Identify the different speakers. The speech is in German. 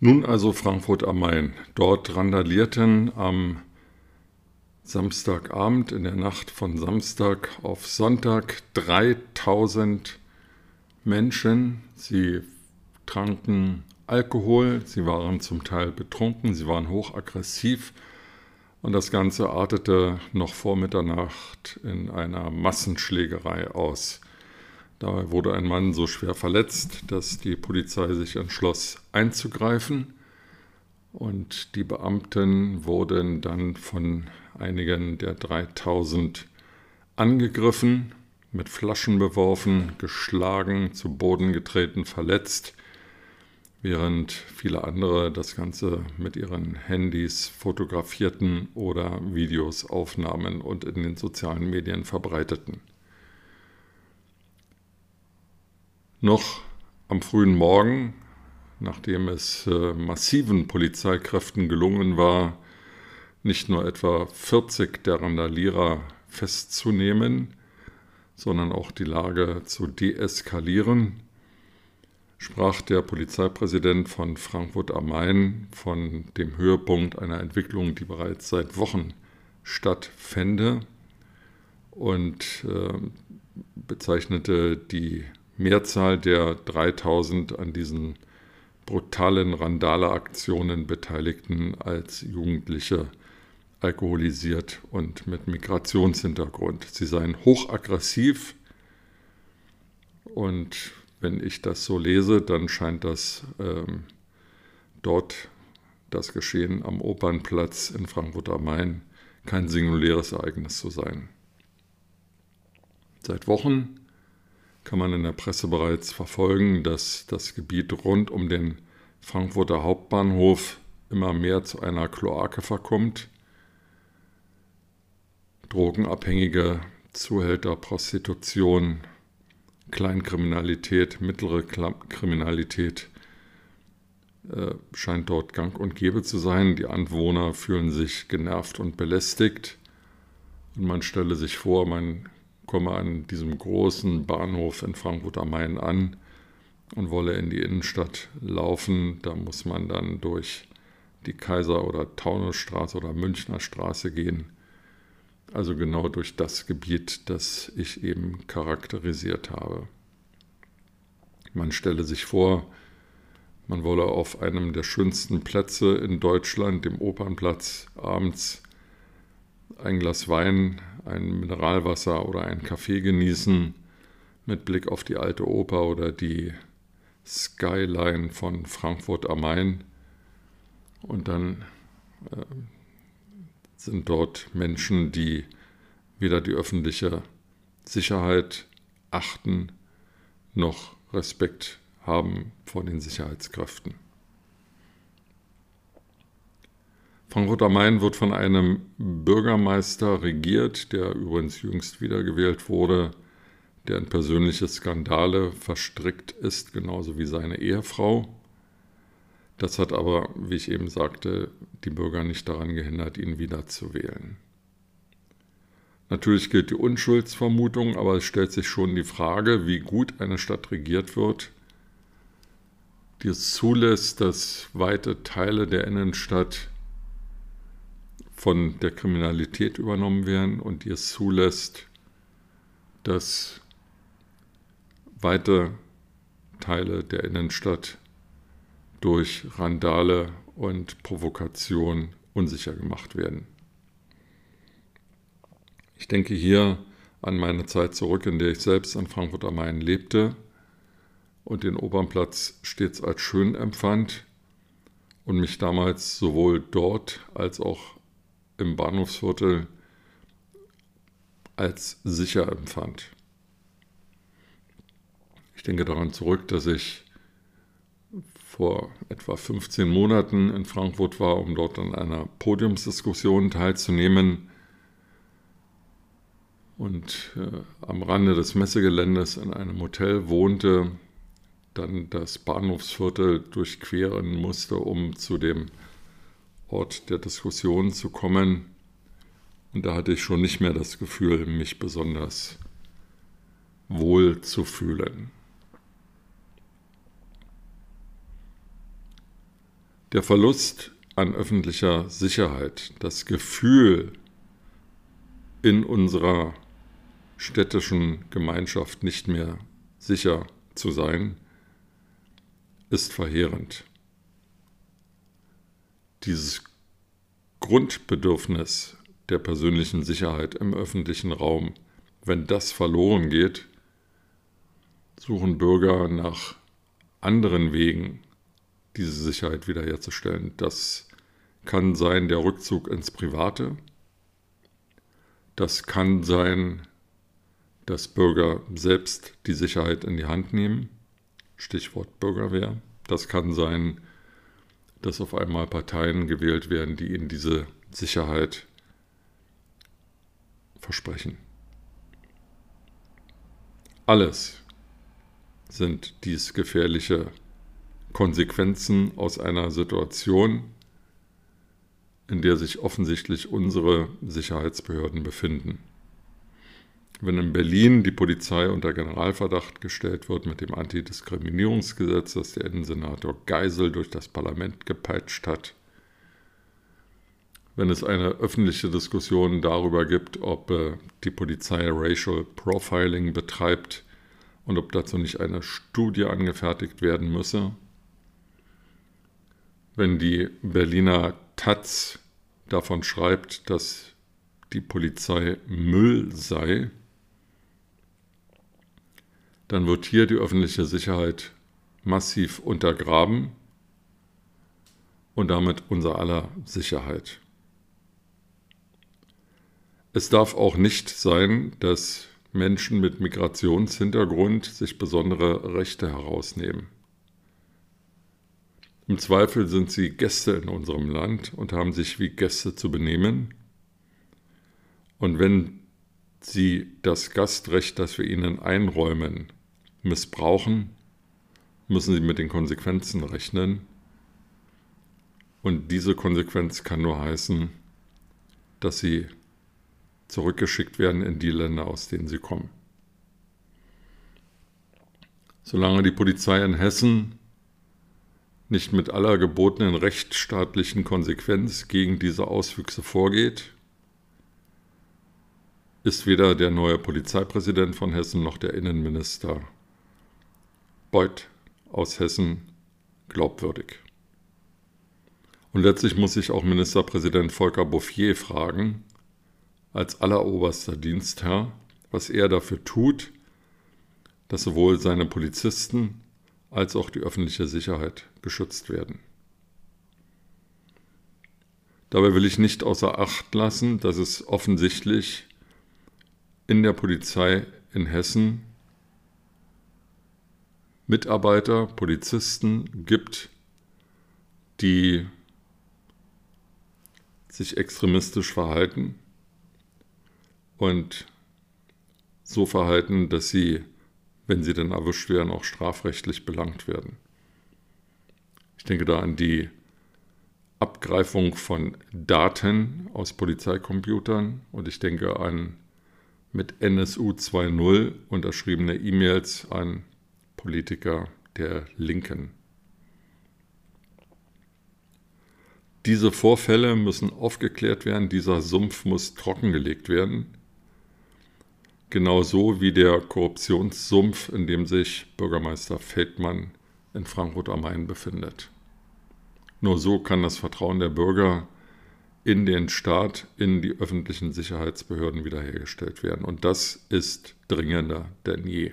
Speaker 1: Nun also Frankfurt am Main. Dort randalierten am Samstagabend in der Nacht von Samstag auf Sonntag 3000 Menschen. Sie tranken Alkohol, sie waren zum Teil betrunken, sie waren hochaggressiv und das Ganze artete noch vor Mitternacht in einer Massenschlägerei aus. Dabei wurde ein Mann so schwer verletzt, dass die Polizei sich entschloss einzugreifen und die Beamten wurden dann von einigen der 3000 angegriffen, mit Flaschen beworfen, geschlagen, zu Boden getreten, verletzt, während viele andere das Ganze mit ihren Handys fotografierten oder Videos aufnahmen und in den sozialen Medien verbreiteten. Noch am frühen Morgen, nachdem es äh, massiven Polizeikräften gelungen war, nicht nur etwa 40 der Randalierer festzunehmen, sondern auch die Lage zu deeskalieren, sprach der Polizeipräsident von Frankfurt am Main von dem Höhepunkt einer Entwicklung, die bereits seit Wochen stattfände und äh, bezeichnete die Mehrzahl der 3000 an diesen brutalen Randale-Aktionen Beteiligten als Jugendliche alkoholisiert und mit Migrationshintergrund. Sie seien hochaggressiv und wenn ich das so lese, dann scheint das ähm, dort das Geschehen am Opernplatz in Frankfurt am Main kein singuläres Ereignis zu sein. Seit Wochen kann man in der Presse bereits verfolgen, dass das Gebiet rund um den Frankfurter Hauptbahnhof immer mehr zu einer Kloake verkommt. Drogenabhängige, Zuhälter, Prostitution, Kleinkriminalität, mittlere Kriminalität äh, scheint dort gang und gäbe zu sein. Die Anwohner fühlen sich genervt und belästigt. Und man stelle sich vor, man komme an diesem großen Bahnhof in Frankfurt am Main an und wolle in die Innenstadt laufen, da muss man dann durch die Kaiser- oder Taunusstraße oder Münchner Straße gehen. Also genau durch das Gebiet, das ich eben charakterisiert habe. Man stelle sich vor, man wolle auf einem der schönsten Plätze in Deutschland, dem Opernplatz, abends ein Glas Wein ein Mineralwasser oder einen Kaffee genießen mit Blick auf die alte Oper oder die Skyline von Frankfurt am Main. Und dann äh, sind dort Menschen, die weder die öffentliche Sicherheit achten noch Respekt haben vor den Sicherheitskräften. Frankfurt am Main wird von einem Bürgermeister regiert, der übrigens jüngst wiedergewählt wurde, der in persönliche Skandale verstrickt ist, genauso wie seine Ehefrau. Das hat aber, wie ich eben sagte, die Bürger nicht daran gehindert, ihn wiederzuwählen. Natürlich gilt die Unschuldsvermutung, aber es stellt sich schon die Frage, wie gut eine Stadt regiert wird, die es zulässt, dass weite Teile der Innenstadt von der Kriminalität übernommen werden und die es zulässt, dass weite Teile der Innenstadt durch Randale und Provokation unsicher gemacht werden. Ich denke hier an meine Zeit zurück, in der ich selbst in Frankfurt am Main lebte und den Opernplatz stets als schön empfand und mich damals sowohl dort als auch im Bahnhofsviertel als sicher empfand. Ich denke daran zurück, dass ich vor etwa 15 Monaten in Frankfurt war, um dort an einer Podiumsdiskussion teilzunehmen und äh, am Rande des Messegeländes in einem Hotel wohnte, dann das Bahnhofsviertel durchqueren musste, um zu dem Ort der Diskussion zu kommen. Und da hatte ich schon nicht mehr das Gefühl, mich besonders wohl zu fühlen. Der Verlust an öffentlicher Sicherheit, das Gefühl in unserer städtischen Gemeinschaft nicht mehr sicher zu sein, ist verheerend. Dieses Grundbedürfnis der persönlichen Sicherheit im öffentlichen Raum, wenn das verloren geht, suchen Bürger nach anderen Wegen, diese Sicherheit wiederherzustellen. Das kann sein der Rückzug ins Private. Das kann sein, dass Bürger selbst die Sicherheit in die Hand nehmen. Stichwort Bürgerwehr. Das kann sein, dass auf einmal Parteien gewählt werden, die ihnen diese Sicherheit versprechen. Alles sind dies gefährliche Konsequenzen aus einer Situation, in der sich offensichtlich unsere Sicherheitsbehörden befinden. Wenn in Berlin die Polizei unter Generalverdacht gestellt wird mit dem Antidiskriminierungsgesetz, das der Innensenator Geisel durch das Parlament gepeitscht hat, wenn es eine öffentliche Diskussion darüber gibt, ob äh, die Polizei Racial Profiling betreibt und ob dazu nicht eine Studie angefertigt werden müsse, wenn die Berliner Taz davon schreibt, dass die Polizei Müll sei, dann wird hier die öffentliche Sicherheit massiv untergraben und damit unser aller Sicherheit. Es darf auch nicht sein, dass Menschen mit Migrationshintergrund sich besondere Rechte herausnehmen. Im Zweifel sind sie Gäste in unserem Land und haben sich wie Gäste zu benehmen. Und wenn sie das Gastrecht, das wir ihnen einräumen, missbrauchen, müssen sie mit den Konsequenzen rechnen. Und diese Konsequenz kann nur heißen, dass sie zurückgeschickt werden in die Länder, aus denen sie kommen. Solange die Polizei in Hessen nicht mit aller gebotenen rechtsstaatlichen Konsequenz gegen diese Auswüchse vorgeht, ist weder der neue Polizeipräsident von Hessen noch der Innenminister Beuth aus Hessen glaubwürdig. Und letztlich muss sich auch Ministerpräsident Volker Bouffier fragen, als alleroberster Dienstherr, was er dafür tut, dass sowohl seine Polizisten als auch die öffentliche Sicherheit geschützt werden. Dabei will ich nicht außer Acht lassen, dass es offensichtlich in der Polizei in Hessen Mitarbeiter, Polizisten gibt, die sich extremistisch verhalten und so verhalten, dass sie, wenn sie dann erwischt werden, auch strafrechtlich belangt werden. Ich denke da an die Abgreifung von Daten aus Polizeicomputern und ich denke an mit NSU 2.0 unterschriebene E-Mails an Politiker der Linken. Diese Vorfälle müssen aufgeklärt werden, dieser Sumpf muss trockengelegt werden Genauso wie der Korruptionssumpf, in dem sich Bürgermeister Feldmann in Frankfurt am Main befindet. Nur so kann das Vertrauen der Bürger in den Staat, in die öffentlichen Sicherheitsbehörden wiederhergestellt werden. Und das ist dringender denn je.